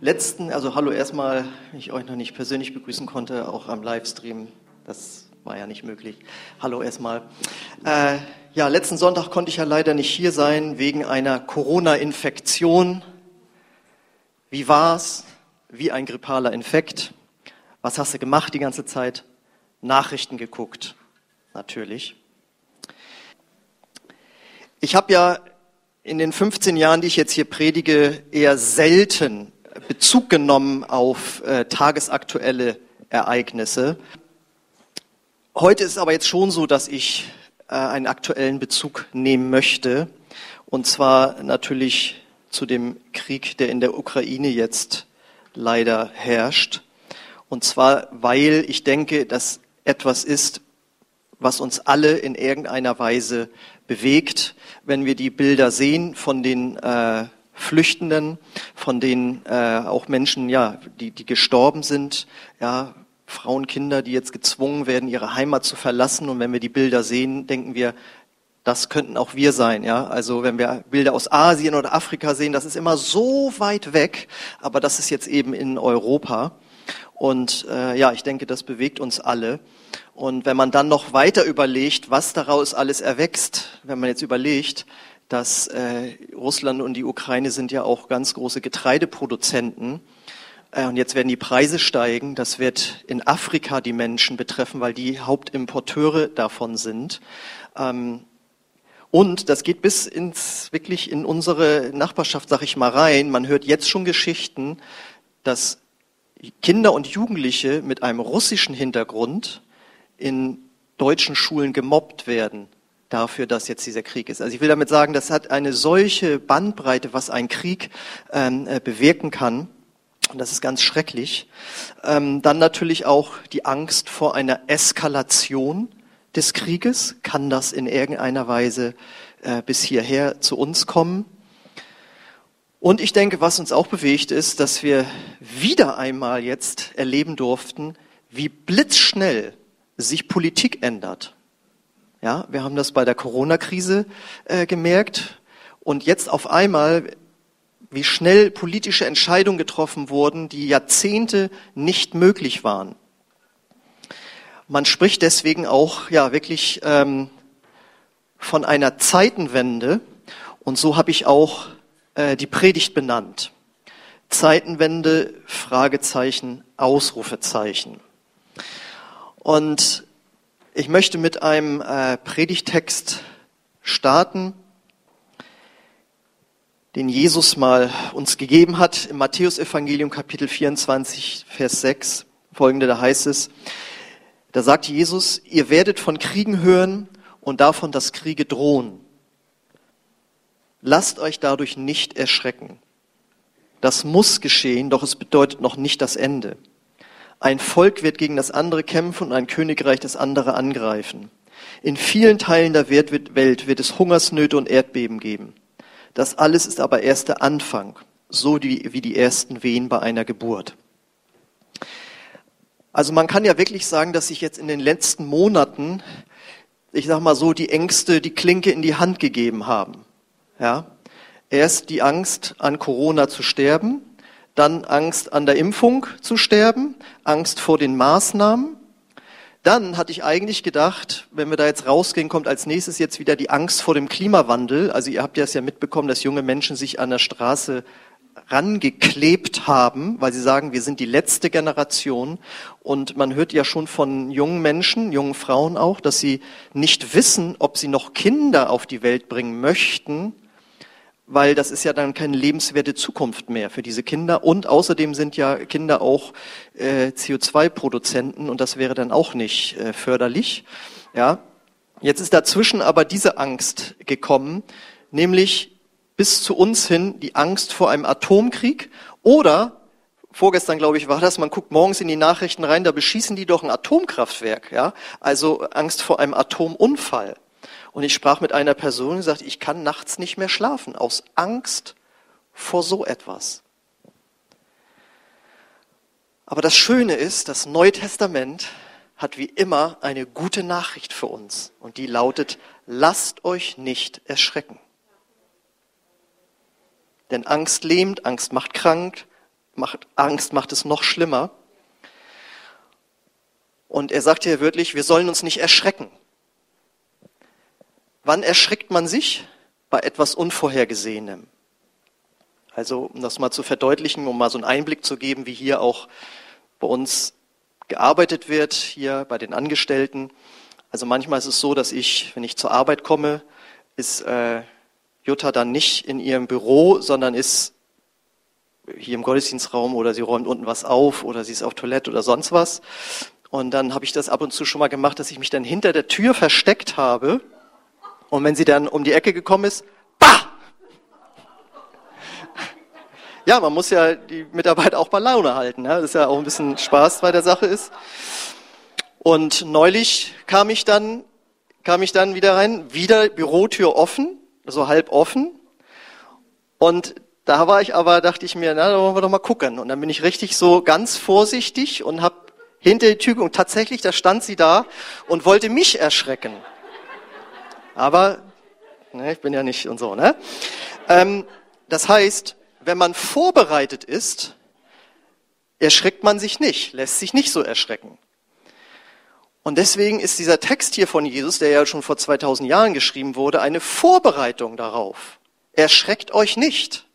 letzten, also hallo erstmal, ich euch noch nicht persönlich begrüßen konnte, auch am Livestream, das war ja nicht möglich. Hallo erstmal. Äh, ja, letzten Sonntag konnte ich ja leider nicht hier sein wegen einer Corona-Infektion. Wie war's? Wie ein grippaler Infekt. Was hast du gemacht die ganze Zeit? Nachrichten geguckt, natürlich. Ich habe ja in den 15 Jahren, die ich jetzt hier predige, eher selten Bezug genommen auf äh, tagesaktuelle Ereignisse. Heute ist aber jetzt schon so, dass ich äh, einen aktuellen Bezug nehmen möchte. Und zwar natürlich zu dem Krieg, der in der Ukraine jetzt leider herrscht. Und zwar, weil ich denke, dass etwas ist, was uns alle in irgendeiner Weise bewegt, wenn wir die Bilder sehen von den äh, Flüchtenden, von den äh, auch Menschen, ja, die, die gestorben sind, ja, Frauen, Kinder, die jetzt gezwungen werden, ihre Heimat zu verlassen. Und wenn wir die Bilder sehen, denken wir, das könnten auch wir sein, ja. Also wenn wir Bilder aus Asien oder Afrika sehen, das ist immer so weit weg, aber das ist jetzt eben in Europa. Und äh, ja, ich denke, das bewegt uns alle. Und wenn man dann noch weiter überlegt, was daraus alles erwächst, wenn man jetzt überlegt, dass äh, Russland und die Ukraine sind ja auch ganz große Getreideproduzenten. Äh, und jetzt werden die Preise steigen. Das wird in Afrika die Menschen betreffen, weil die Hauptimporteure davon sind. Ähm, und das geht bis ins wirklich in unsere Nachbarschaft, sag ich mal, rein. Man hört jetzt schon Geschichten, dass Kinder und Jugendliche mit einem russischen Hintergrund in deutschen Schulen gemobbt werden dafür, dass jetzt dieser Krieg ist. Also ich will damit sagen, das hat eine solche Bandbreite, was ein Krieg ähm, äh, bewirken kann. Und das ist ganz schrecklich. Ähm, dann natürlich auch die Angst vor einer Eskalation des Krieges. Kann das in irgendeiner Weise äh, bis hierher zu uns kommen? Und ich denke, was uns auch bewegt, ist, dass wir wieder einmal jetzt erleben durften, wie blitzschnell sich Politik ändert. Ja, wir haben das bei der Corona-Krise äh, gemerkt. Und jetzt auf einmal, wie schnell politische Entscheidungen getroffen wurden, die Jahrzehnte nicht möglich waren. Man spricht deswegen auch ja wirklich ähm, von einer Zeitenwende. Und so habe ich auch äh, die Predigt benannt. Zeitenwende, Fragezeichen, Ausrufezeichen. Und ich möchte mit einem äh, Predigtext starten, den Jesus mal uns gegeben hat im Matthäusevangelium Kapitel 24, Vers 6. Folgende, da heißt es, da sagt Jesus, ihr werdet von Kriegen hören und davon, dass Kriege drohen. Lasst euch dadurch nicht erschrecken. Das muss geschehen, doch es bedeutet noch nicht das Ende. Ein Volk wird gegen das andere kämpfen und ein Königreich das andere angreifen. In vielen Teilen der Welt wird es Hungersnöte und Erdbeben geben. Das alles ist aber erst der Anfang, so wie die ersten Wehen bei einer Geburt. Also man kann ja wirklich sagen, dass sich jetzt in den letzten Monaten, ich sag mal so, die Ängste die Klinke in die Hand gegeben haben. Ja, erst die Angst, an Corona zu sterben, dann Angst an der Impfung zu sterben, Angst vor den Maßnahmen. Dann hatte ich eigentlich gedacht, wenn wir da jetzt rausgehen, kommt als nächstes jetzt wieder die Angst vor dem Klimawandel. Also ihr habt ja es ja mitbekommen, dass junge Menschen sich an der Straße rangeklebt haben, weil sie sagen, wir sind die letzte Generation. Und man hört ja schon von jungen Menschen, jungen Frauen auch, dass sie nicht wissen, ob sie noch Kinder auf die Welt bringen möchten, weil das ist ja dann keine lebenswerte Zukunft mehr für diese Kinder. Und außerdem sind ja Kinder auch äh, CO2-Produzenten und das wäre dann auch nicht äh, förderlich. Ja, jetzt ist dazwischen aber diese Angst gekommen, nämlich bis zu uns hin die Angst vor einem Atomkrieg oder vorgestern glaube ich war das, man guckt morgens in die Nachrichten rein, da beschießen die doch ein Atomkraftwerk, ja? Also Angst vor einem Atomunfall. Und ich sprach mit einer Person und sagte, ich kann nachts nicht mehr schlafen aus Angst vor so etwas. Aber das Schöne ist, das Neue Testament hat wie immer eine gute Nachricht für uns. Und die lautet, lasst euch nicht erschrecken. Denn Angst lähmt, Angst macht krank, macht Angst, macht es noch schlimmer. Und er sagt hier wörtlich, wir sollen uns nicht erschrecken. Wann erschreckt man sich? Bei etwas Unvorhergesehenem. Also, um das mal zu verdeutlichen, um mal so einen Einblick zu geben, wie hier auch bei uns gearbeitet wird, hier bei den Angestellten. Also manchmal ist es so, dass ich, wenn ich zur Arbeit komme, ist äh, Jutta dann nicht in ihrem Büro, sondern ist hier im Gottesdienstraum oder sie räumt unten was auf oder sie ist auf Toilette oder sonst was. Und dann habe ich das ab und zu schon mal gemacht, dass ich mich dann hinter der Tür versteckt habe. Und wenn sie dann um die Ecke gekommen ist, bah! Ja, man muss ja die Mitarbeiter auch bei Laune halten. Ja? Das ist ja auch ein bisschen Spaß bei der Sache ist. Und neulich kam ich dann, kam ich dann wieder rein, wieder Bürotür offen, so halb offen. Und da war ich aber, dachte ich mir, na, da wollen wir doch mal gucken. Und dann bin ich richtig so ganz vorsichtig und habe hinter die Tür und tatsächlich, da stand sie da und wollte mich erschrecken. Aber ne, ich bin ja nicht und so. Ne? Ähm, das heißt, wenn man vorbereitet ist, erschreckt man sich nicht, lässt sich nicht so erschrecken. Und deswegen ist dieser Text hier von Jesus, der ja schon vor 2000 Jahren geschrieben wurde, eine Vorbereitung darauf. Erschreckt euch nicht.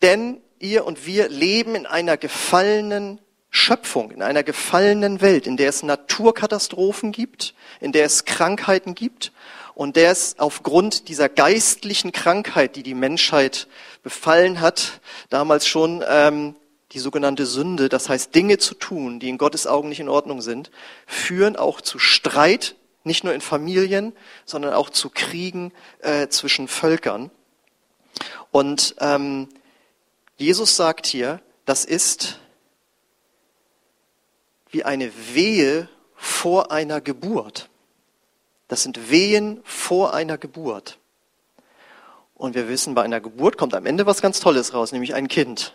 Denn ihr und wir leben in einer gefallenen Schöpfung, in einer gefallenen Welt, in der es Naturkatastrophen gibt, in der es Krankheiten gibt und der es aufgrund dieser geistlichen Krankheit, die die Menschheit befallen hat, damals schon ähm, die sogenannte Sünde, das heißt Dinge zu tun, die in Gottes Augen nicht in Ordnung sind, führen auch zu Streit, nicht nur in Familien, sondern auch zu Kriegen äh, zwischen Völkern. Und ähm, Jesus sagt hier, das ist wie eine Wehe vor einer Geburt. Das sind Wehen vor einer Geburt. Und wir wissen, bei einer Geburt kommt am Ende was ganz Tolles raus, nämlich ein Kind.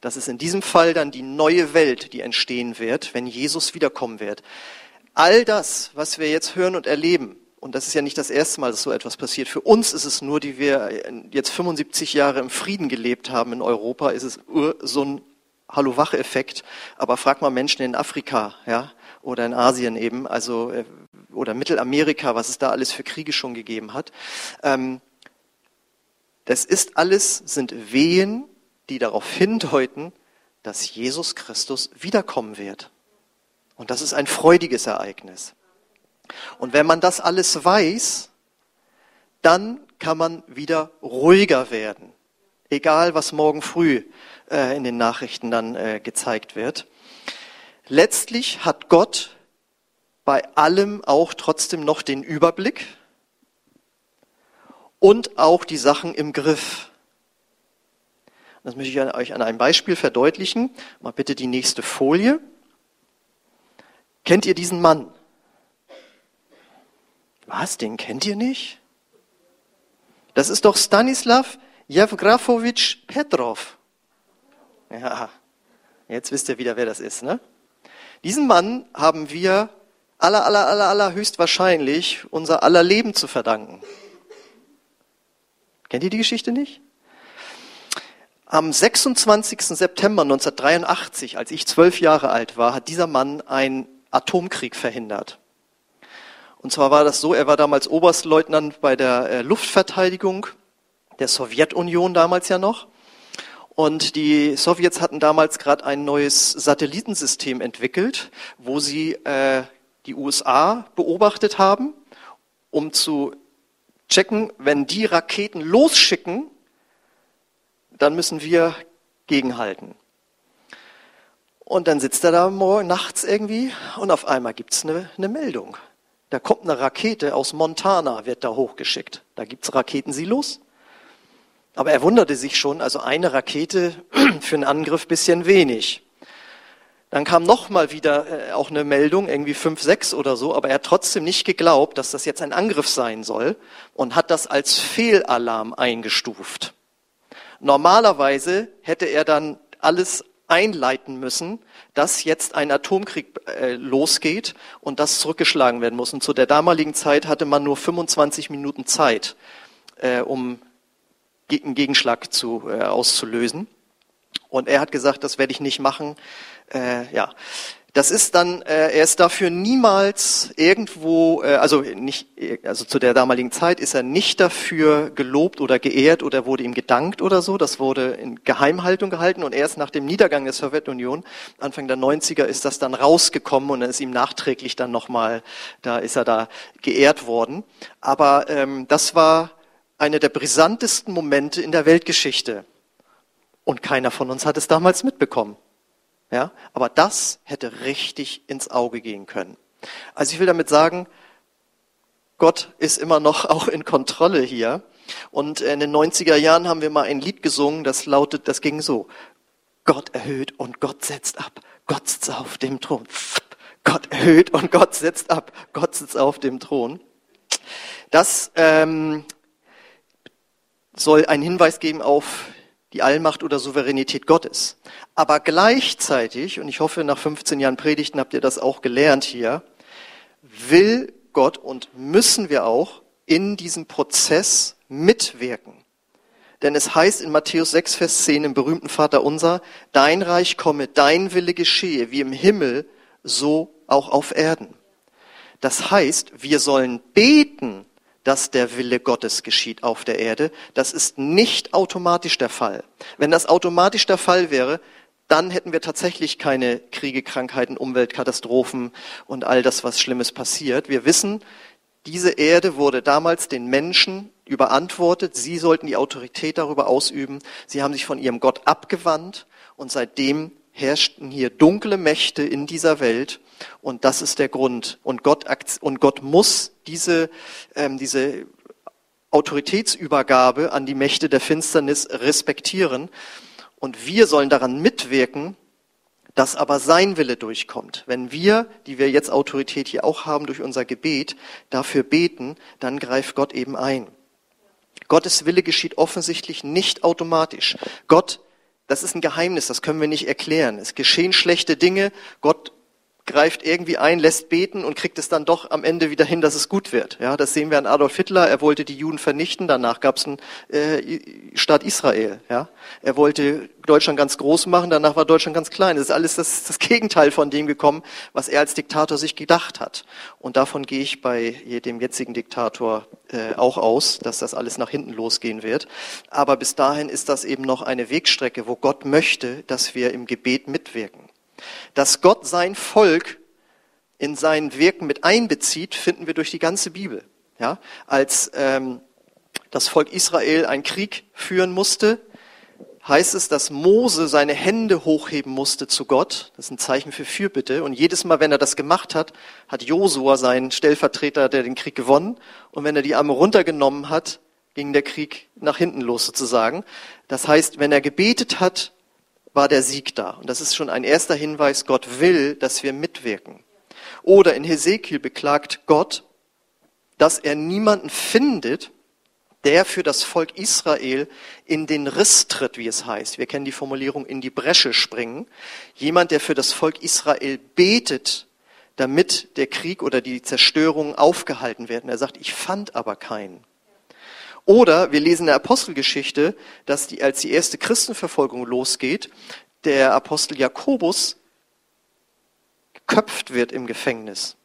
Das ist in diesem Fall dann die neue Welt, die entstehen wird, wenn Jesus wiederkommen wird. All das, was wir jetzt hören und erleben, und das ist ja nicht das erste Mal, dass so etwas passiert. Für uns ist es nur, die wir jetzt 75 Jahre im Frieden gelebt haben in Europa, ist es so ein Hallo-Wach-Effekt. Aber frag mal Menschen in Afrika, ja, oder in Asien eben, also, äh, oder Mittelamerika, was es da alles für Kriege schon gegeben hat. Ähm, das ist alles, sind Wehen, die darauf hindeuten, dass Jesus Christus wiederkommen wird. Und das ist ein freudiges Ereignis. Und wenn man das alles weiß, dann kann man wieder ruhiger werden. Egal, was morgen früh äh, in den Nachrichten dann äh, gezeigt wird. Letztlich hat Gott bei allem auch trotzdem noch den Überblick und auch die Sachen im Griff. Das möchte ich euch an einem Beispiel verdeutlichen. Mal bitte die nächste Folie. Kennt ihr diesen Mann? Was, den kennt ihr nicht? Das ist doch Stanislav Jewgrafowitsch Petrov. Ja, jetzt wisst ihr wieder, wer das ist, ne? Diesen Mann haben wir aller, aller, aller, aller höchstwahrscheinlich unser aller Leben zu verdanken. Kennt ihr die Geschichte nicht? Am 26. September 1983, als ich zwölf Jahre alt war, hat dieser Mann einen Atomkrieg verhindert. Und zwar war das so, er war damals Oberstleutnant bei der äh, Luftverteidigung der Sowjetunion damals ja noch. Und die Sowjets hatten damals gerade ein neues Satellitensystem entwickelt, wo sie äh, die USA beobachtet haben, um zu checken, wenn die Raketen losschicken, dann müssen wir gegenhalten. Und dann sitzt er da nachts irgendwie und auf einmal gibt's eine, eine Meldung. Da kommt eine Rakete aus Montana, wird da hochgeschickt. Da gibt's Raketensilos. Aber er wunderte sich schon, also eine Rakete für einen Angriff bisschen wenig. Dann kam noch mal wieder äh, auch eine Meldung, irgendwie fünf, sechs oder so, aber er hat trotzdem nicht geglaubt, dass das jetzt ein Angriff sein soll und hat das als Fehlalarm eingestuft. Normalerweise hätte er dann alles einleiten müssen, dass jetzt ein Atomkrieg äh, losgeht und das zurückgeschlagen werden muss. Und zu der damaligen Zeit hatte man nur 25 Minuten Zeit, äh, um einen Gegenschlag zu, äh, auszulösen. Und er hat gesagt, das werde ich nicht machen. Äh, ja, das ist dann, äh, er ist dafür niemals irgendwo, äh, also nicht, also zu der damaligen Zeit ist er nicht dafür gelobt oder geehrt oder wurde ihm gedankt oder so. Das wurde in Geheimhaltung gehalten und erst nach dem Niedergang der Sowjetunion, Anfang der 90er, ist das dann rausgekommen und dann ist ihm nachträglich dann nochmal, da ist er da geehrt worden. Aber ähm, das war einer der brisantesten Momente in der Weltgeschichte. Und keiner von uns hat es damals mitbekommen. Ja, aber das hätte richtig ins Auge gehen können. Also ich will damit sagen, Gott ist immer noch auch in Kontrolle hier. Und in den 90er Jahren haben wir mal ein Lied gesungen, das lautet, das ging so. Gott erhöht und Gott setzt ab. Gott sitzt auf dem Thron. Gott erhöht und Gott setzt ab. Gott sitzt auf dem Thron. Das ähm, soll einen Hinweis geben auf die Allmacht oder Souveränität Gottes. Aber gleichzeitig, und ich hoffe, nach 15 Jahren Predigten habt ihr das auch gelernt hier, will Gott und müssen wir auch in diesem Prozess mitwirken. Denn es heißt in Matthäus 6, Vers 10 im berühmten Vater unser, dein Reich komme, dein Wille geschehe, wie im Himmel, so auch auf Erden. Das heißt, wir sollen beten, dass der Wille Gottes geschieht auf der Erde. Das ist nicht automatisch der Fall. Wenn das automatisch der Fall wäre, dann hätten wir tatsächlich keine Kriege, Krankheiten, Umweltkatastrophen und all das, was Schlimmes passiert. Wir wissen, diese Erde wurde damals den Menschen überantwortet. Sie sollten die Autorität darüber ausüben. Sie haben sich von ihrem Gott abgewandt und seitdem herrschten hier dunkle Mächte in dieser Welt und das ist der Grund. Und Gott, und Gott muss diese, ähm, diese Autoritätsübergabe an die Mächte der Finsternis respektieren. Und wir sollen daran mitwirken, dass aber sein Wille durchkommt. Wenn wir, die wir jetzt Autorität hier auch haben durch unser Gebet, dafür beten, dann greift Gott eben ein. Gottes Wille geschieht offensichtlich nicht automatisch. Gott, das ist ein Geheimnis, das können wir nicht erklären. Es geschehen schlechte Dinge, Gott greift irgendwie ein, lässt beten und kriegt es dann doch am Ende wieder hin, dass es gut wird. Ja, das sehen wir an Adolf Hitler. Er wollte die Juden vernichten. Danach gab es einen äh, Staat Israel. Ja, er wollte Deutschland ganz groß machen. Danach war Deutschland ganz klein. Das ist alles das, das Gegenteil von dem gekommen, was er als Diktator sich gedacht hat. Und davon gehe ich bei dem jetzigen Diktator äh, auch aus, dass das alles nach hinten losgehen wird. Aber bis dahin ist das eben noch eine Wegstrecke, wo Gott möchte, dass wir im Gebet mitwirken. Dass Gott sein Volk in sein Wirken mit einbezieht, finden wir durch die ganze Bibel. Ja, als ähm, das Volk Israel einen Krieg führen musste, heißt es, dass Mose seine Hände hochheben musste zu Gott. Das ist ein Zeichen für Fürbitte. Und jedes Mal, wenn er das gemacht hat, hat Josua, sein Stellvertreter, der den Krieg gewonnen. Und wenn er die Arme runtergenommen hat, ging der Krieg nach hinten los sozusagen. Das heißt, wenn er gebetet hat, war der Sieg da. Und das ist schon ein erster Hinweis, Gott will, dass wir mitwirken. Oder in Hesekiel beklagt Gott, dass er niemanden findet, der für das Volk Israel in den Riss tritt, wie es heißt. Wir kennen die Formulierung in die Bresche springen. Jemand, der für das Volk Israel betet, damit der Krieg oder die Zerstörung aufgehalten werden. Er sagt, ich fand aber keinen. Oder wir lesen in der Apostelgeschichte, dass die, als die erste Christenverfolgung losgeht, der Apostel Jakobus geköpft wird im Gefängnis.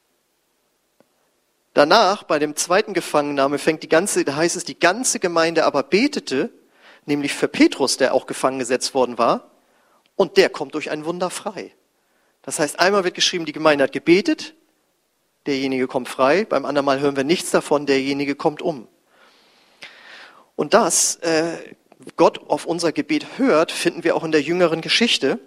Danach, bei dem zweiten Gefangennahme, fängt die ganze, da heißt es, die ganze Gemeinde aber betete, nämlich für Petrus, der auch gefangen gesetzt worden war, und der kommt durch ein Wunder frei. Das heißt, einmal wird geschrieben, die Gemeinde hat gebetet, derjenige kommt frei, beim anderen Mal hören wir nichts davon, derjenige kommt um. Und das äh, Gott auf unser Gebet hört, finden wir auch in der jüngeren Geschichte.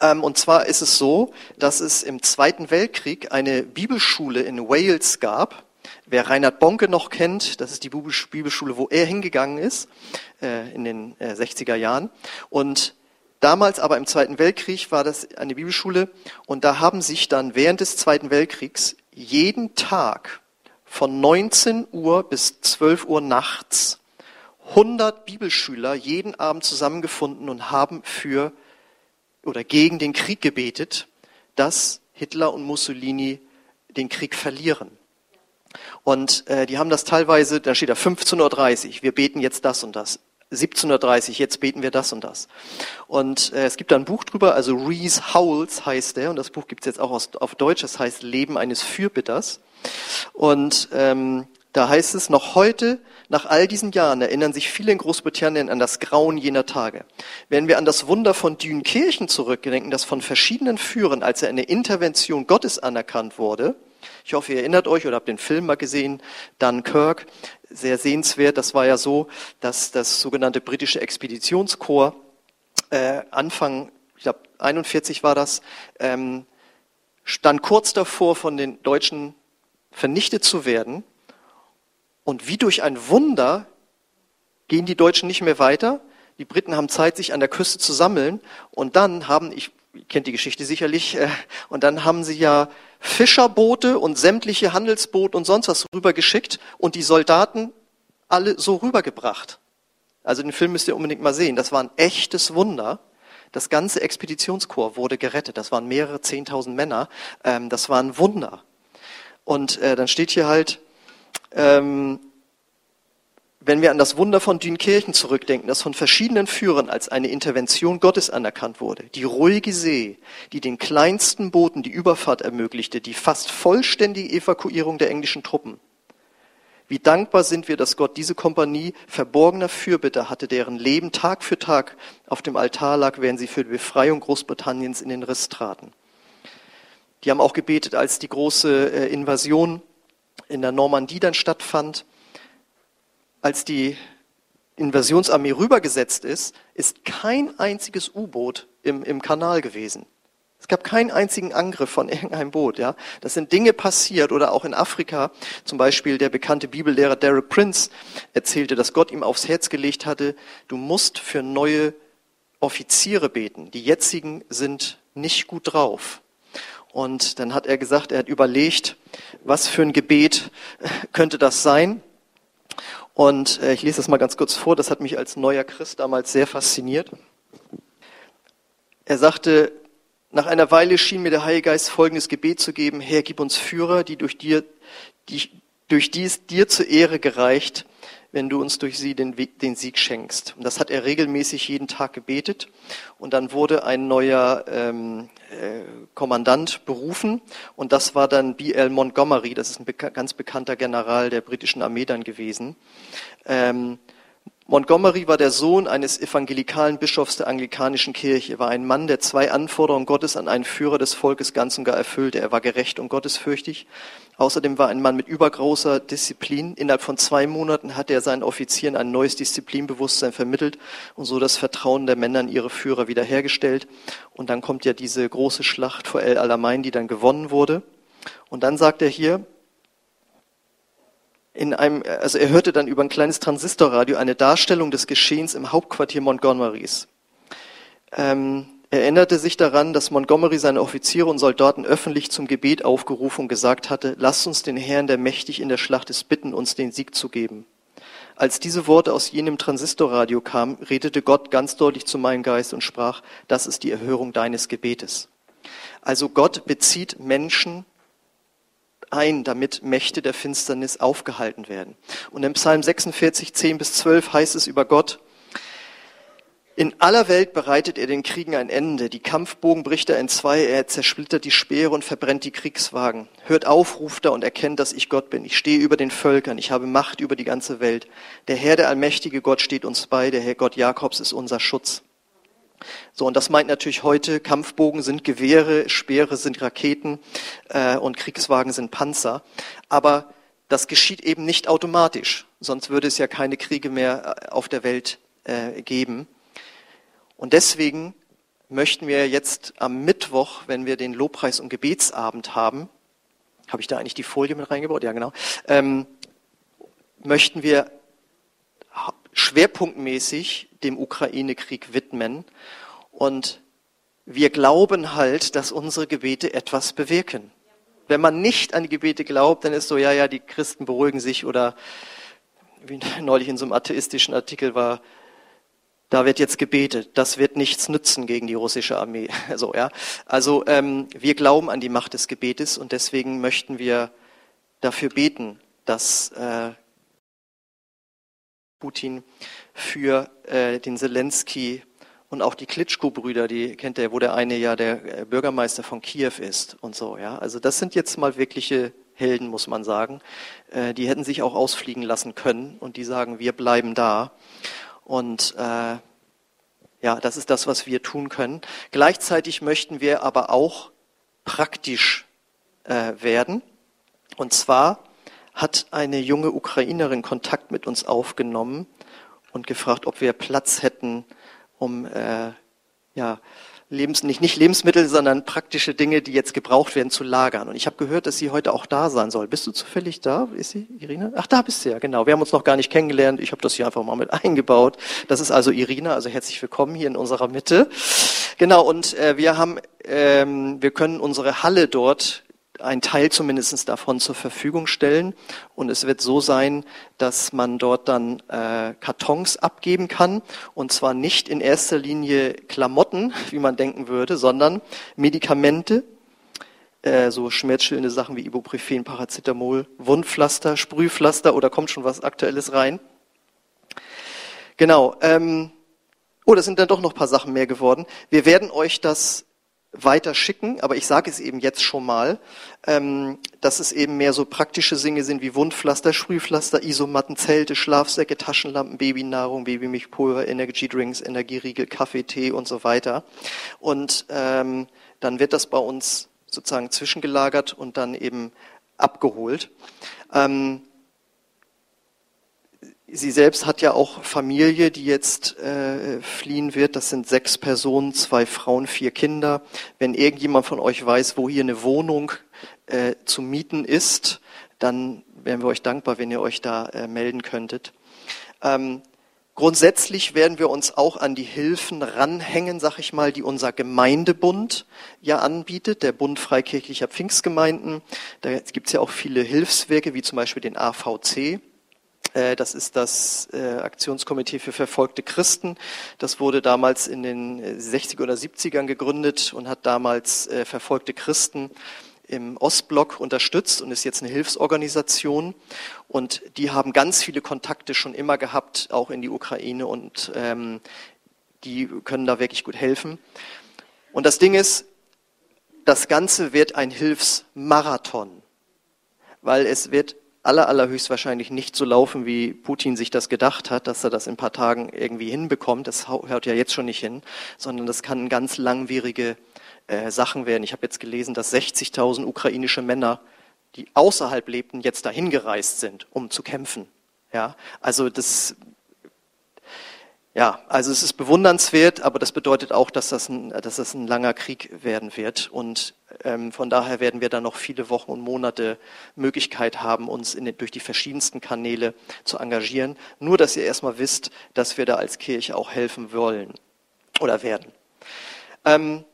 Ähm, und zwar ist es so, dass es im Zweiten Weltkrieg eine Bibelschule in Wales gab. Wer Reinhard Bonke noch kennt, das ist die Bibelschule, wo er hingegangen ist, äh, in den äh, 60er Jahren. Und damals aber im Zweiten Weltkrieg war das eine Bibelschule und da haben sich dann während des Zweiten Weltkriegs jeden Tag von 19 Uhr bis 12 Uhr nachts 100 Bibelschüler jeden Abend zusammengefunden und haben für oder gegen den Krieg gebetet, dass Hitler und Mussolini den Krieg verlieren. Und äh, die haben das teilweise, da steht da 15.30 Uhr, wir beten jetzt das und das. 1730, jetzt beten wir das und das. Und äh, es gibt da ein Buch drüber, also Reese Howells heißt der, und das Buch gibt es jetzt auch aus, auf Deutsch, das heißt Leben eines Fürbitters. Und ähm, da heißt es, noch heute, nach all diesen Jahren, erinnern sich viele in Großbritannien an das Grauen jener Tage. Wenn wir an das Wunder von Dünkirchen zurückdenken, das von verschiedenen Führern als eine Intervention Gottes anerkannt wurde, ich hoffe, ihr erinnert euch oder habt den Film mal gesehen, Dunkirk, sehr sehenswert. Das war ja so, dass das sogenannte britische Expeditionskorps äh, Anfang, ich glaube 41 war das, ähm, stand kurz davor, von den Deutschen vernichtet zu werden. Und wie durch ein Wunder gehen die Deutschen nicht mehr weiter. Die Briten haben Zeit, sich an der Küste zu sammeln. Und dann haben, ich ihr kennt die Geschichte sicherlich, äh, und dann haben sie ja Fischerboote und sämtliche Handelsboote und sonst was rübergeschickt und die Soldaten alle so rübergebracht. Also den Film müsst ihr unbedingt mal sehen. Das war ein echtes Wunder. Das ganze Expeditionskorps wurde gerettet. Das waren mehrere Zehntausend Männer. Ähm, das war ein Wunder. Und äh, dann steht hier halt, ähm, wenn wir an das Wunder von Dünkirchen zurückdenken, das von verschiedenen Führern als eine Intervention Gottes anerkannt wurde, die ruhige See, die den kleinsten Booten die Überfahrt ermöglichte, die fast vollständige Evakuierung der englischen Truppen. Wie dankbar sind wir, dass Gott diese Kompanie verborgener Fürbitter hatte, deren Leben Tag für Tag auf dem Altar lag, während sie für die Befreiung Großbritanniens in den Riss traten. Die haben auch gebetet, als die große äh, Invasion in der Normandie dann stattfand als die Invasionsarmee rübergesetzt ist, ist kein einziges U-Boot im, im Kanal gewesen. Es gab keinen einzigen Angriff von irgendeinem Boot. Ja, das sind Dinge passiert oder auch in Afrika. Zum Beispiel der bekannte Bibellehrer Derek Prince erzählte, dass Gott ihm aufs Herz gelegt hatte: Du musst für neue Offiziere beten. Die jetzigen sind nicht gut drauf. Und dann hat er gesagt, er hat überlegt, was für ein Gebet könnte das sein? Und äh, ich lese das mal ganz kurz vor, das hat mich als neuer Christ damals sehr fasziniert. Er sagte, nach einer Weile schien mir der Heilige Geist folgendes Gebet zu geben, Herr, gib uns Führer, die durch dir, die, durch die es dir zur Ehre gereicht, wenn du uns durch sie den, den Sieg schenkst. Und das hat er regelmäßig jeden Tag gebetet. Und dann wurde ein neuer ähm, äh, Kommandant berufen. Und das war dann B.L. Montgomery. Das ist ein beka ganz bekannter General der britischen Armee dann gewesen. Ähm, Montgomery war der Sohn eines evangelikalen Bischofs der anglikanischen Kirche. Er war ein Mann, der zwei Anforderungen Gottes an einen Führer des Volkes ganz und gar erfüllte. Er war gerecht und gottesfürchtig. Außerdem war ein Mann mit übergroßer Disziplin. Innerhalb von zwei Monaten hatte er seinen Offizieren ein neues Disziplinbewusstsein vermittelt und so das Vertrauen der Männer in ihre Führer wiederhergestellt. Und dann kommt ja diese große Schlacht vor El Alamein, die dann gewonnen wurde. Und dann sagt er hier, in einem, also er hörte dann über ein kleines Transistorradio eine Darstellung des Geschehens im Hauptquartier Montgomerys. Ähm, er erinnerte sich daran, dass Montgomery seine Offiziere und Soldaten öffentlich zum Gebet aufgerufen und gesagt hatte, lasst uns den Herrn, der mächtig in der Schlacht ist, bitten, uns den Sieg zu geben. Als diese Worte aus jenem Transistorradio kamen, redete Gott ganz deutlich zu meinem Geist und sprach, das ist die Erhörung deines Gebetes. Also Gott bezieht Menschen ein, damit Mächte der Finsternis aufgehalten werden. Und im Psalm 46, 10 bis 12 heißt es über Gott, in aller Welt bereitet er den Kriegen ein Ende. Die Kampfbogen bricht er in zwei, er zersplittert die Speere und verbrennt die Kriegswagen. Hört auf, ruft er und erkennt, dass ich Gott bin. Ich stehe über den Völkern, ich habe Macht über die ganze Welt. Der Herr, der allmächtige Gott steht uns bei, der Herr Gott Jakobs ist unser Schutz. So, und das meint natürlich heute, Kampfbogen sind Gewehre, Speere sind Raketen äh, und Kriegswagen sind Panzer. Aber das geschieht eben nicht automatisch, sonst würde es ja keine Kriege mehr äh, auf der Welt äh, geben. Und deswegen möchten wir jetzt am Mittwoch, wenn wir den Lobpreis- und Gebetsabend haben, habe ich da eigentlich die Folie mit reingebaut? Ja, genau. Ähm, möchten wir schwerpunktmäßig dem Ukraine-Krieg widmen. Und wir glauben halt, dass unsere Gebete etwas bewirken. Wenn man nicht an die Gebete glaubt, dann ist so, ja, ja, die Christen beruhigen sich oder wie neulich in so einem atheistischen Artikel war, da wird jetzt gebetet, das wird nichts nützen gegen die russische Armee. So, ja. Also ähm, wir glauben an die Macht des Gebetes und deswegen möchten wir dafür beten, dass äh, Putin für äh, den Zelensky und auch die Klitschko-Brüder, die kennt er, wo der eine ja der äh, Bürgermeister von Kiew ist und so. Ja, also das sind jetzt mal wirkliche Helden, muss man sagen. Äh, die hätten sich auch ausfliegen lassen können und die sagen, wir bleiben da. Und äh, ja, das ist das, was wir tun können. Gleichzeitig möchten wir aber auch praktisch äh, werden. Und zwar hat eine junge Ukrainerin Kontakt mit uns aufgenommen und gefragt, ob wir Platz hätten, um äh, ja, Lebens, nicht, nicht Lebensmittel, sondern praktische Dinge, die jetzt gebraucht werden, zu lagern. Und ich habe gehört, dass sie heute auch da sein soll. Bist du zufällig da? Ist sie, Irina? Ach, da bist du ja, genau. Wir haben uns noch gar nicht kennengelernt. Ich habe das hier einfach mal mit eingebaut. Das ist also Irina, also herzlich willkommen hier in unserer Mitte. Genau, und äh, wir haben, ähm, wir können unsere Halle dort ein Teil zumindest davon zur Verfügung stellen. Und es wird so sein, dass man dort dann äh, Kartons abgeben kann. Und zwar nicht in erster Linie Klamotten, wie man denken würde, sondern Medikamente, äh, so schmerzstillende Sachen wie Ibuprofen, Paracetamol, Wundpflaster, Sprühpflaster oder kommt schon was Aktuelles rein. Genau. Ähm, oh, das sind dann doch noch ein paar Sachen mehr geworden. Wir werden euch das weiter schicken, aber ich sage es eben jetzt schon mal, ähm, dass es eben mehr so praktische Dinge sind wie Wundpflaster, Sprühpflaster, Isomatten, Zelte, Schlafsäcke, Taschenlampen, Babynahrung, Babymilchpulver, Energy-Drinks, Energieriegel, Kaffee, Tee und so weiter. Und ähm, dann wird das bei uns sozusagen zwischengelagert und dann eben abgeholt. Ähm, Sie selbst hat ja auch Familie, die jetzt äh, fliehen wird. Das sind sechs Personen, zwei Frauen, vier Kinder. Wenn irgendjemand von euch weiß, wo hier eine Wohnung äh, zu mieten ist, dann wären wir euch dankbar, wenn ihr euch da äh, melden könntet. Ähm, grundsätzlich werden wir uns auch an die Hilfen ranhängen, sag ich mal, die unser Gemeindebund ja anbietet, der Bund Freikirchlicher Pfingstgemeinden. Da gibt es ja auch viele Hilfswerke, wie zum Beispiel den AVC. Äh, das ist das äh, Aktionskomitee für verfolgte Christen. Das wurde damals in den 60er oder 70ern gegründet und hat damals äh, verfolgte Christen im Ostblock unterstützt und ist jetzt eine Hilfsorganisation. Und die haben ganz viele Kontakte schon immer gehabt, auch in die Ukraine und ähm, die können da wirklich gut helfen. Und das Ding ist, das Ganze wird ein Hilfsmarathon, weil es wird aller, allerhöchstwahrscheinlich nicht so laufen, wie Putin sich das gedacht hat, dass er das in ein paar Tagen irgendwie hinbekommt. Das hört ja jetzt schon nicht hin, sondern das kann ganz langwierige äh, Sachen werden. Ich habe jetzt gelesen, dass 60.000 ukrainische Männer, die außerhalb lebten, jetzt dahin gereist sind, um zu kämpfen. Ja, also das ja, also es ist bewundernswert, aber das bedeutet auch, dass das ein, dass das ein langer Krieg werden wird. Und ähm, von daher werden wir dann noch viele Wochen und Monate Möglichkeit haben, uns in, durch die verschiedensten Kanäle zu engagieren. Nur, dass ihr erstmal wisst, dass wir da als Kirche auch helfen wollen oder werden. Ähm,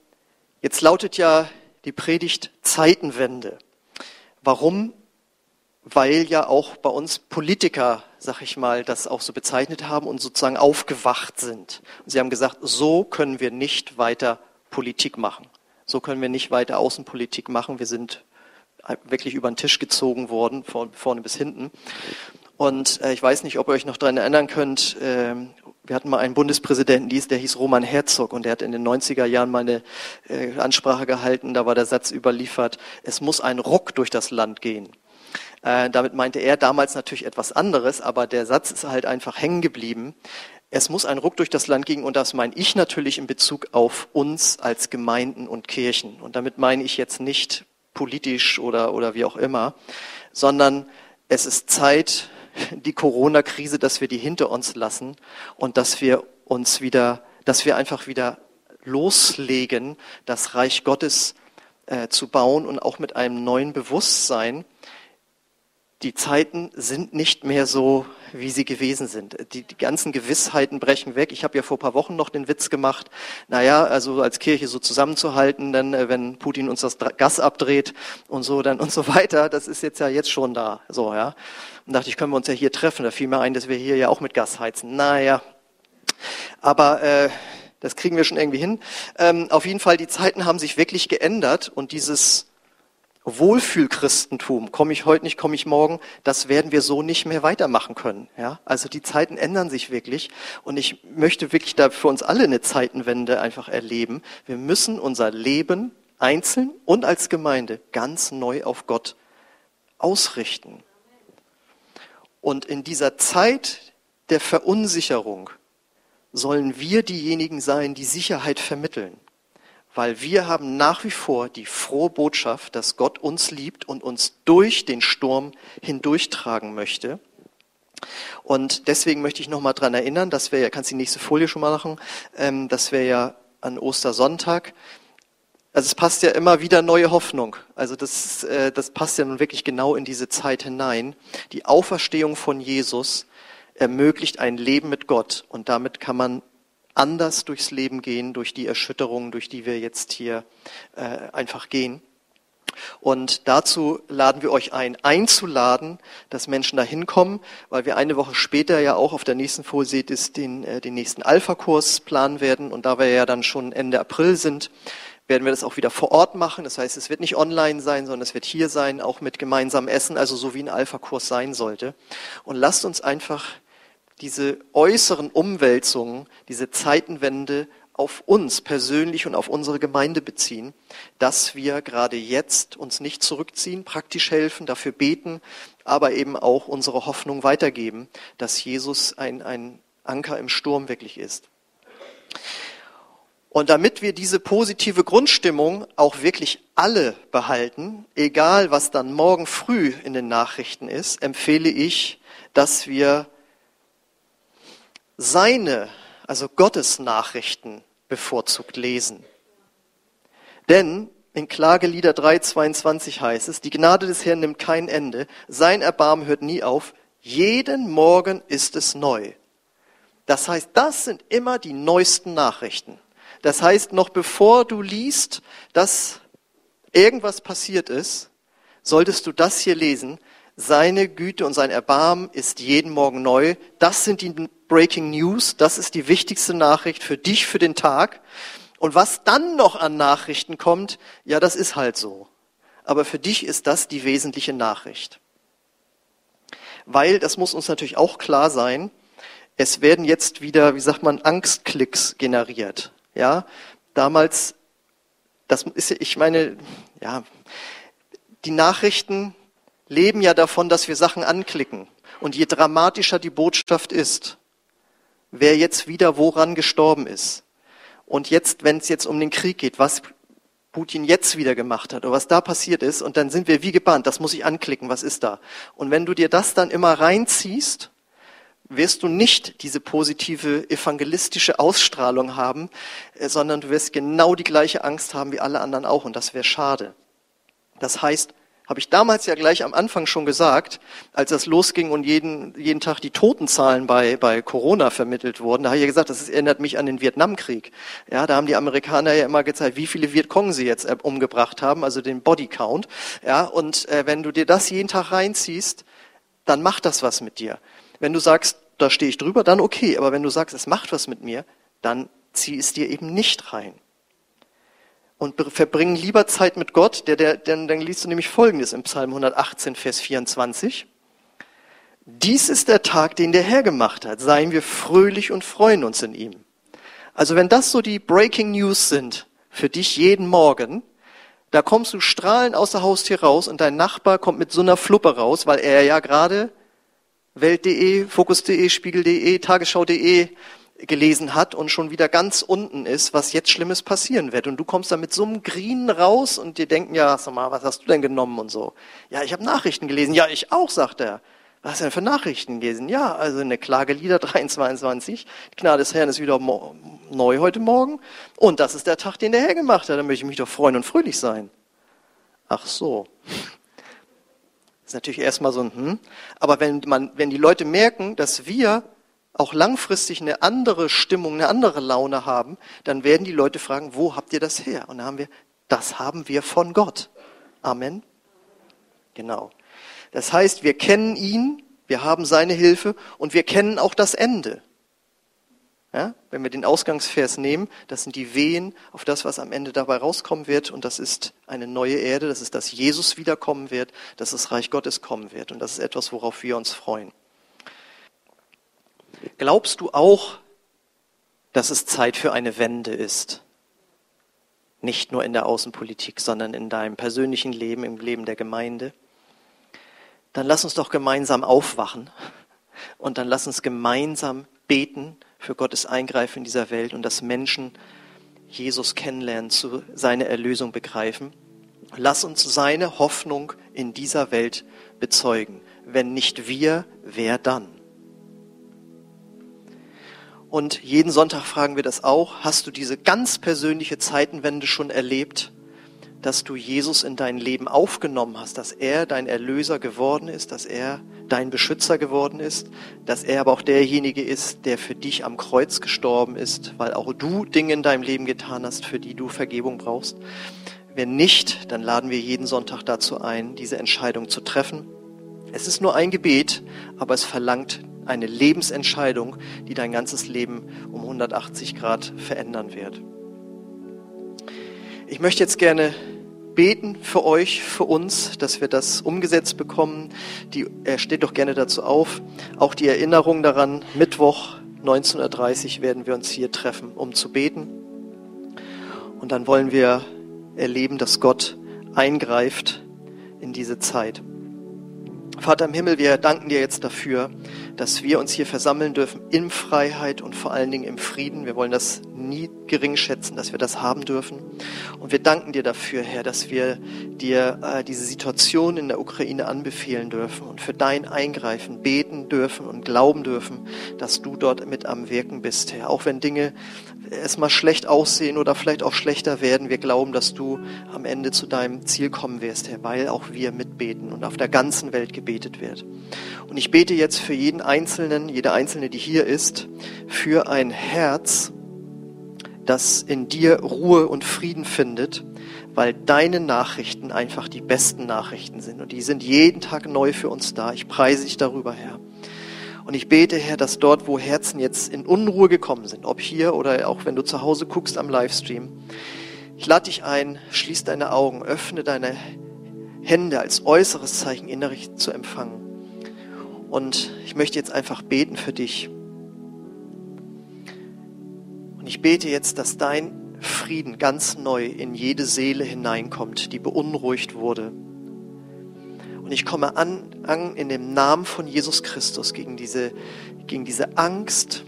jetzt lautet ja die Predigt Zeitenwende. Warum weil ja auch bei uns Politiker, sag ich mal, das auch so bezeichnet haben und sozusagen aufgewacht sind. Und sie haben gesagt, so können wir nicht weiter Politik machen. So können wir nicht weiter Außenpolitik machen. Wir sind wirklich über den Tisch gezogen worden, von vorne bis hinten. Und äh, ich weiß nicht, ob ihr euch noch daran erinnern könnt, äh, wir hatten mal einen Bundespräsidenten, der hieß Roman Herzog und der hat in den 90er Jahren mal eine äh, Ansprache gehalten, da war der Satz überliefert, es muss ein Ruck durch das Land gehen. Äh, damit meinte er damals natürlich etwas anderes, aber der Satz ist halt einfach hängen geblieben. Es muss ein Ruck durch das Land gehen und das meine ich natürlich in Bezug auf uns als Gemeinden und Kirchen. Und damit meine ich jetzt nicht politisch oder, oder wie auch immer, sondern es ist Zeit, die Corona-Krise, dass wir die hinter uns lassen und dass wir uns wieder, dass wir einfach wieder loslegen, das Reich Gottes äh, zu bauen und auch mit einem neuen Bewusstsein, die Zeiten sind nicht mehr so, wie sie gewesen sind. Die, die ganzen Gewissheiten brechen weg. Ich habe ja vor paar Wochen noch den Witz gemacht, naja, also als Kirche so zusammenzuhalten, dann, äh, wenn Putin uns das Gas abdreht und so, dann und so weiter, das ist jetzt ja jetzt schon da, so, ja. Und dachte ich, können wir uns ja hier treffen. Da fiel mir ein, dass wir hier ja auch mit Gas heizen. Naja, aber äh, das kriegen wir schon irgendwie hin. Ähm, auf jeden Fall, die Zeiten haben sich wirklich geändert und dieses Wohlfühlchristentum, komme ich heute nicht, komme ich morgen, das werden wir so nicht mehr weitermachen können. Ja? Also die Zeiten ändern sich wirklich und ich möchte wirklich da für uns alle eine Zeitenwende einfach erleben. Wir müssen unser Leben einzeln und als Gemeinde ganz neu auf Gott ausrichten. Und in dieser Zeit der Verunsicherung sollen wir diejenigen sein, die Sicherheit vermitteln weil wir haben nach wie vor die frohe Botschaft, dass Gott uns liebt und uns durch den Sturm hindurchtragen möchte. Und deswegen möchte ich nochmal dran erinnern, dass wir ja, kannst die nächste Folie schon mal machen, ähm, dass wir ja an Ostersonntag, also es passt ja immer wieder neue Hoffnung. Also das, äh, das passt ja nun wirklich genau in diese Zeit hinein. Die Auferstehung von Jesus ermöglicht ein Leben mit Gott und damit kann man anders durchs Leben gehen, durch die Erschütterungen, durch die wir jetzt hier äh, einfach gehen. Und dazu laden wir euch ein, einzuladen, dass Menschen da hinkommen, weil wir eine Woche später ja auch auf der nächsten Folie ist den, äh, den nächsten Alpha-Kurs planen werden. Und da wir ja dann schon Ende April sind, werden wir das auch wieder vor Ort machen. Das heißt, es wird nicht online sein, sondern es wird hier sein, auch mit gemeinsamem Essen, also so wie ein Alpha-Kurs sein sollte. Und lasst uns einfach diese äußeren Umwälzungen, diese Zeitenwende auf uns persönlich und auf unsere Gemeinde beziehen, dass wir gerade jetzt uns nicht zurückziehen, praktisch helfen, dafür beten, aber eben auch unsere Hoffnung weitergeben, dass Jesus ein, ein Anker im Sturm wirklich ist. Und damit wir diese positive Grundstimmung auch wirklich alle behalten, egal was dann morgen früh in den Nachrichten ist, empfehle ich, dass wir seine, also Gottes Nachrichten bevorzugt lesen. Denn in Klagelieder 3,22 heißt es, die Gnade des Herrn nimmt kein Ende, sein Erbarmen hört nie auf, jeden Morgen ist es neu. Das heißt, das sind immer die neuesten Nachrichten. Das heißt, noch bevor du liest, dass irgendwas passiert ist, solltest du das hier lesen. Seine Güte und sein Erbarmen ist jeden Morgen neu. Das sind die Breaking News. Das ist die wichtigste Nachricht für dich, für den Tag. Und was dann noch an Nachrichten kommt, ja, das ist halt so. Aber für dich ist das die wesentliche Nachricht. Weil, das muss uns natürlich auch klar sein, es werden jetzt wieder, wie sagt man, Angstklicks generiert. Ja, damals, das ist, ich meine, ja, die Nachrichten, leben ja davon, dass wir Sachen anklicken. Und je dramatischer die Botschaft ist, wer jetzt wieder woran gestorben ist. Und jetzt, wenn es jetzt um den Krieg geht, was Putin jetzt wieder gemacht hat oder was da passiert ist, und dann sind wir wie gebannt, das muss ich anklicken, was ist da? Und wenn du dir das dann immer reinziehst, wirst du nicht diese positive evangelistische Ausstrahlung haben, äh, sondern du wirst genau die gleiche Angst haben wie alle anderen auch, und das wäre schade. Das heißt, habe ich damals ja gleich am Anfang schon gesagt, als das losging und jeden, jeden Tag die Totenzahlen bei, bei Corona vermittelt wurden. Da habe ich ja gesagt, das erinnert mich an den Vietnamkrieg. Ja, da haben die Amerikaner ja immer gezeigt, wie viele Vietcong sie jetzt äh, umgebracht haben, also den Bodycount. Ja, und äh, wenn du dir das jeden Tag reinziehst, dann macht das was mit dir. Wenn du sagst, da stehe ich drüber, dann okay. Aber wenn du sagst, es macht was mit mir, dann zieh es dir eben nicht rein und verbringen lieber Zeit mit Gott, der, der, denn dann liest du nämlich Folgendes im Psalm 118, Vers 24. Dies ist der Tag, den der Herr gemacht hat. Seien wir fröhlich und freuen uns in ihm. Also wenn das so die Breaking News sind für dich jeden Morgen, da kommst du strahlend aus der Haustür raus und dein Nachbar kommt mit so einer Fluppe raus, weil er ja gerade Welt.de, Fokus.de, Spiegel.de, Tagesschau.de gelesen hat und schon wieder ganz unten ist, was jetzt Schlimmes passieren wird. Und du kommst da mit so einem Green raus und dir denken, ja, sag mal, was hast du denn genommen und so. Ja, ich habe Nachrichten gelesen. Ja, ich auch, sagt er. Was hast du denn für Nachrichten gelesen? Ja, also eine Klagelieder 23. Die Gnade des Herrn ist wieder neu heute Morgen. Und das ist der Tag, den der Herr gemacht hat. Da möchte ich mich doch freuen und fröhlich sein. Ach so. Das ist natürlich erstmal so ein, hm. Aber wenn man, wenn die Leute merken, dass wir auch langfristig eine andere Stimmung, eine andere Laune haben, dann werden die Leute fragen, wo habt ihr das her? Und dann haben wir, das haben wir von Gott. Amen. Genau. Das heißt, wir kennen ihn, wir haben seine Hilfe und wir kennen auch das Ende. Ja? Wenn wir den Ausgangsvers nehmen, das sind die Wehen auf das, was am Ende dabei rauskommen wird. Und das ist eine neue Erde, das ist, dass Jesus wiederkommen wird, dass das Reich Gottes kommen wird. Und das ist etwas, worauf wir uns freuen. Glaubst du auch, dass es Zeit für eine Wende ist? Nicht nur in der Außenpolitik, sondern in deinem persönlichen Leben, im Leben der Gemeinde? Dann lass uns doch gemeinsam aufwachen und dann lass uns gemeinsam beten für Gottes Eingreifen in dieser Welt und dass Menschen Jesus kennenlernen, zu seine Erlösung begreifen. Lass uns seine Hoffnung in dieser Welt bezeugen. Wenn nicht wir, wer dann? Und jeden Sonntag fragen wir das auch. Hast du diese ganz persönliche Zeitenwende schon erlebt? dass du Jesus in dein Leben aufgenommen hast, dass er dein Erlöser geworden ist, dass er dein Beschützer geworden ist, dass er aber auch derjenige ist, der für dich am Kreuz gestorben ist, weil auch du Dinge in deinem Leben getan hast, für die du Vergebung brauchst. Wenn nicht, dann laden wir jeden Sonntag dazu ein, diese Entscheidung zu treffen. Es ist nur ein Gebet, aber es verlangt eine Lebensentscheidung, die dein ganzes Leben um 180 Grad verändern wird. Ich möchte jetzt gerne beten für euch, für uns, dass wir das umgesetzt bekommen. Die, er steht doch gerne dazu auf. Auch die Erinnerung daran, Mittwoch 19.30 Uhr werden wir uns hier treffen, um zu beten. Und dann wollen wir erleben, dass Gott eingreift in diese Zeit. Vater im Himmel, wir danken dir jetzt dafür, dass wir uns hier versammeln dürfen in Freiheit und vor allen Dingen im Frieden. Wir wollen das nie gering schätzen, dass wir das haben dürfen. Und wir danken dir dafür, Herr, dass wir dir äh, diese Situation in der Ukraine anbefehlen dürfen und für dein Eingreifen beten dürfen und glauben dürfen, dass du dort mit am Wirken bist, Herr. Auch wenn Dinge erstmal schlecht aussehen oder vielleicht auch schlechter werden, wir glauben, dass du am Ende zu deinem Ziel kommen wirst, Herr, weil auch wir mitbeten und auf der ganzen Welt gebetet wird. Und ich bete jetzt für jeden Einzelnen, jede Einzelne, die hier ist, für ein Herz, das in dir Ruhe und Frieden findet, weil deine Nachrichten einfach die besten Nachrichten sind. Und die sind jeden Tag neu für uns da. Ich preise dich darüber, Herr. Und ich bete, Herr, dass dort, wo Herzen jetzt in Unruhe gekommen sind, ob hier oder auch wenn du zu Hause guckst am Livestream, ich lade dich ein, schließ deine Augen, öffne deine Hände als äußeres Zeichen innerlich zu empfangen. Und ich möchte jetzt einfach beten für dich. Und ich bete jetzt, dass dein Frieden ganz neu in jede Seele hineinkommt, die beunruhigt wurde. Und ich komme an, an in dem Namen von Jesus Christus gegen diese, gegen diese Angst,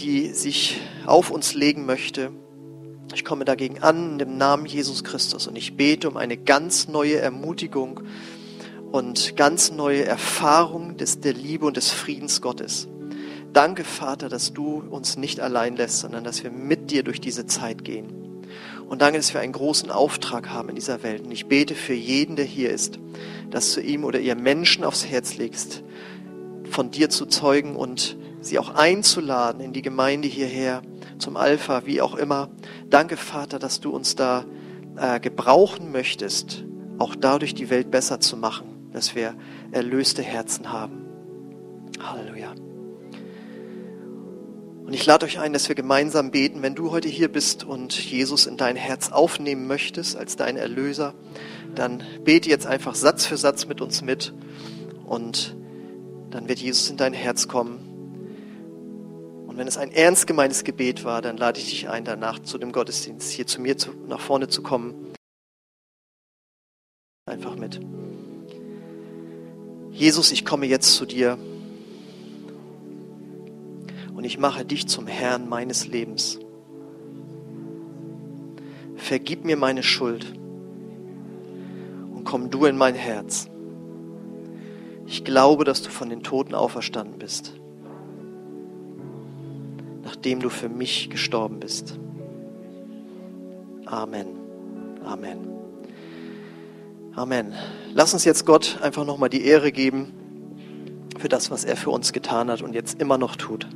die sich auf uns legen möchte. Ich komme dagegen an in dem Namen Jesus Christus und ich bete um eine ganz neue Ermutigung und ganz neue Erfahrung des, der Liebe und des Friedens Gottes. Danke, Vater, dass du uns nicht allein lässt, sondern dass wir mit dir durch diese Zeit gehen. Und danke, dass wir einen großen Auftrag haben in dieser Welt. Und ich bete für jeden, der hier ist, dass du ihm oder ihr Menschen aufs Herz legst, von dir zu zeugen und sie auch einzuladen in die Gemeinde hierher, zum Alpha, wie auch immer. Danke, Vater, dass du uns da äh, gebrauchen möchtest, auch dadurch die Welt besser zu machen, dass wir erlöste Herzen haben. Halleluja. Und ich lade euch ein, dass wir gemeinsam beten, wenn du heute hier bist und Jesus in dein Herz aufnehmen möchtest als dein Erlöser, dann bete jetzt einfach Satz für Satz mit uns mit und dann wird Jesus in dein Herz kommen. Und wenn es ein ernst gemeintes Gebet war, dann lade ich dich ein, danach zu dem Gottesdienst hier zu mir zu, nach vorne zu kommen. Einfach mit. Jesus, ich komme jetzt zu dir und ich mache dich zum Herrn meines Lebens. Vergib mir meine Schuld und komm du in mein Herz. Ich glaube, dass du von den Toten auferstanden bist, nachdem du für mich gestorben bist. Amen. Amen. Amen. Lass uns jetzt Gott einfach nochmal die Ehre geben für das, was er für uns getan hat und jetzt immer noch tut.